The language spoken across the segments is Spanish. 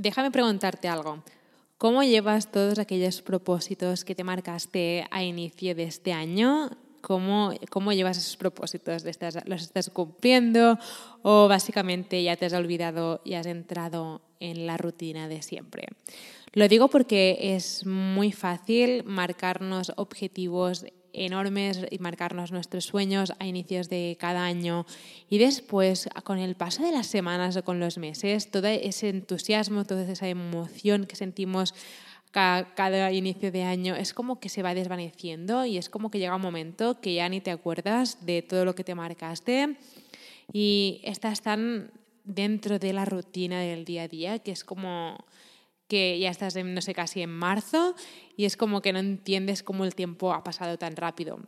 Déjame preguntarte algo. ¿Cómo llevas todos aquellos propósitos que te marcaste a inicio de este año? ¿Cómo, cómo llevas esos propósitos? ¿Los estás cumpliendo o básicamente ya te has olvidado y has entrado en la rutina de siempre? Lo digo porque es muy fácil marcarnos objetivos enormes y marcarnos nuestros sueños a inicios de cada año. Y después con el paso de las semanas o con los meses, todo ese entusiasmo, toda esa emoción que sentimos cada, inicio de año es como que se va desvaneciendo y es como que llega un momento que ya ni te acuerdas de todo lo que te marcaste. Y estás tan dentro de la rutina del día a día que es como que ya estás, en, no sé, casi en marzo y es como que no entiendes cómo el tiempo ha pasado tan rápido.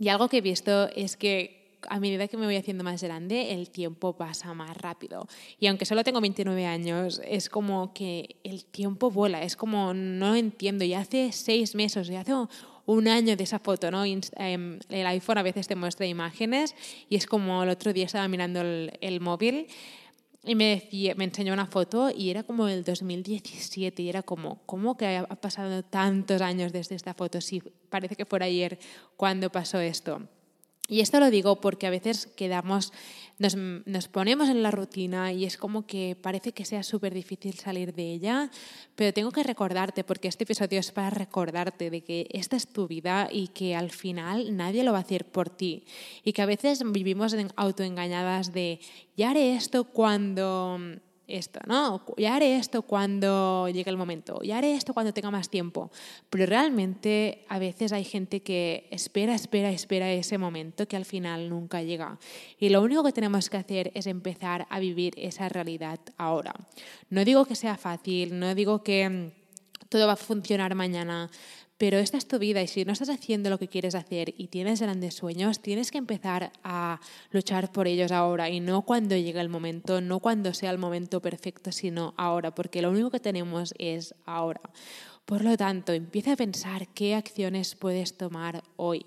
Y algo que he visto es que a medida que me voy haciendo más grande, el tiempo pasa más rápido. Y aunque solo tengo 29 años, es como que el tiempo vuela, es como no entiendo. Y hace seis meses, ya hace un año de esa foto, ¿no? Em, el iPhone a veces te muestra imágenes y es como el otro día estaba mirando el, el móvil y me, decía, me enseñó una foto y era como el 2017 y era como, ¿cómo que ha pasado tantos años desde esta foto? Sí, parece que fue ayer cuando pasó esto. Y esto lo digo porque a veces quedamos, nos, nos, ponemos en la rutina y es como que parece que sea súper difícil salir de ella, pero tengo que recordarte, porque este episodio es para recordarte de que esta es tu vida y que al final nadie lo va a hacer por ti. Y que a veces vivimos autoengañadas de, ya haré esto cuando esto, ¿no? Ya haré esto cuando llegue el momento, ya haré esto cuando tenga más tiempo. Pero realmente a veces hay gente que espera, espera, espera ese momento que al final nunca llega. Y lo único que tenemos que hacer es empezar a vivir esa realidad ahora. No digo que sea fácil, no digo que mm, todo va a funcionar mañana, pero esta es tu vida y si no estás haciendo lo que quieres hacer y tienes grandes sueños, tienes que empezar a luchar por ellos ahora y no cuando llegue el momento, no cuando sea el momento perfecto, sino ahora, porque lo único que tenemos es ahora. Por lo tanto, empieza a pensar qué acciones puedes tomar hoy.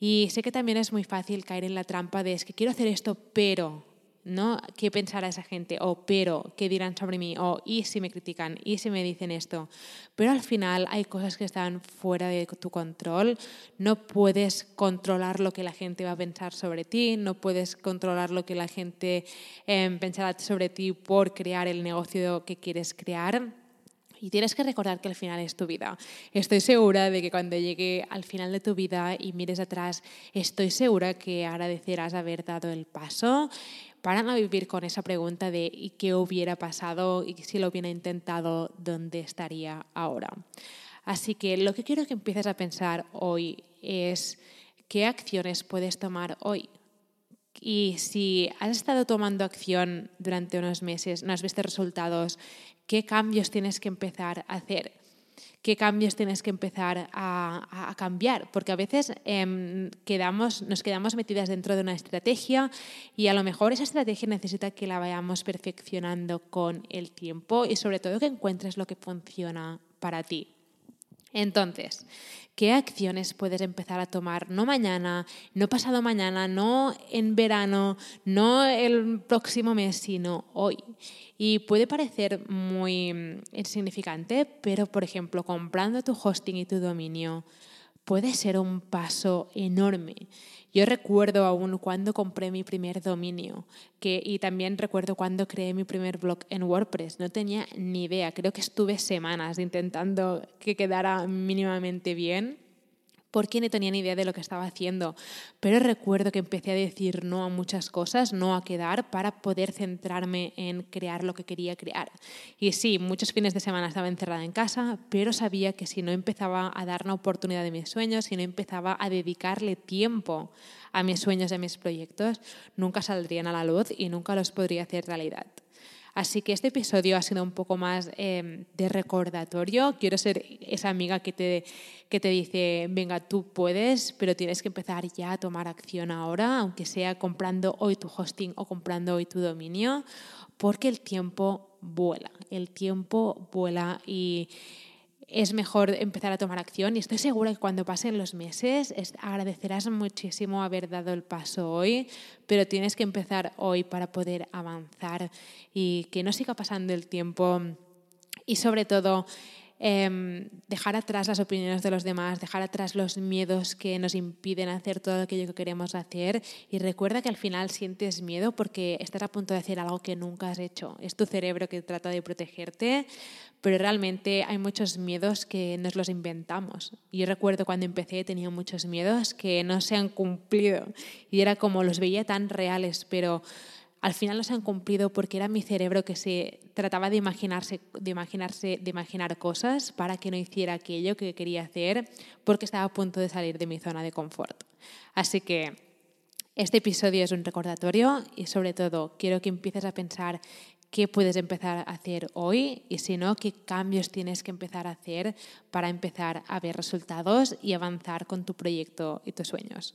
Y sé que también es muy fácil caer en la trampa de es que quiero hacer esto, pero ¿no? ¿Qué pensará esa gente? O pero, ¿qué dirán sobre mí? O y si me critican, y si me dicen esto. Pero al final hay cosas que están fuera de tu control. No puedes controlar lo que la gente va a pensar sobre ti, no puedes controlar lo que la gente eh, pensará sobre ti por crear el negocio que quieres crear. Y tienes que recordar que al final es tu vida. Estoy segura de que cuando llegue al final de tu vida y mires atrás, estoy segura que agradecerás haber dado el paso para no vivir con esa pregunta de ¿y qué hubiera pasado y si lo hubiera intentado, dónde estaría ahora? Así que lo que quiero que empieces a pensar hoy es qué acciones puedes tomar hoy. Y si has estado tomando acción durante unos meses, no has visto resultados, ¿qué cambios tienes que empezar a hacer? Qué cambios tienes que empezar a, cambiar, porque a veces em, quedamos, nos quedamos metidas dentro de una estrategia y a lo mejor esa estrategia necesita que la vayamos perfeccionando con el tiempo y sobre todo que encuentres lo que funciona para ti. Entonces, ¿qué acciones puedes empezar a tomar? No mañana, no pasado mañana, no en verano, no el próximo mes, sino hoy. Y puede parecer muy mm, insignificante, pero por ejemplo, comprando tu hosting y tu dominio puede ser un paso enorme. Yo recuerdo aún cuando compré mi primer dominio que, y también recuerdo cuando creé mi primer blog en WordPress. No tenía ni idea, creo que estuve semanas intentando que quedara mínimamente bien porque no tenía ni idea de lo que estaba haciendo. Pero recuerdo que empecé a decir no a muchas cosas, no a quedar, para poder centrarme en crear lo que quería crear. Y sí, muchos fines de semana estaba encerrada en casa, pero sabía que si no empezaba a dar una oportunidad de mis sueños, si no empezaba a dedicarle tiempo a mis sueños y a mis proyectos, nunca saldrían a la luz y nunca los podría hacer realidad. Así que este episodio ha sido un poco más em, de recordatorio. Quiero ser esa amiga que te, que te dice, venga, tú puedes, pero tienes que empezar ya a tomar acción ahora, aunque sea comprando hoy tu hosting o comprando hoy tu dominio, porque el tiempo vuela, el tiempo vuela y es mejor empezar a tomar acción y estoy segura que cuando pasen los meses agradecerás muchísimo haber dado el paso hoy, pero tienes que empezar hoy para poder avanzar y que no siga pasando el tiempo. Y sobre todo Em, dejar atrás las opiniones de los demás, dejar atrás los miedos que nos impiden hacer todo aquello que queremos hacer y recuerda que al final sientes miedo porque estás a punto de hacer algo que nunca has hecho. Es tu cerebro que trata de protegerte, pero realmente hay muchos miedos que nos los inventamos. Yo recuerdo cuando empecé tenía muchos miedos que no se han cumplido y era como los veía tan reales, pero al final no han cumplido porque era mi cerebro que se trataba de imaginarse, de imaginarse, de imaginar cosas para que no hiciera aquello que quería hacer porque estaba a punto de salir de mi zona de confort. Así que este episodio es un recordatorio y sobre todo quiero que empieces a pensar qué puedes empezar a hacer hoy y si no, qué cambios tienes que empezar a hacer para empezar a ver resultados y avanzar con tu proyecto y tus sueños.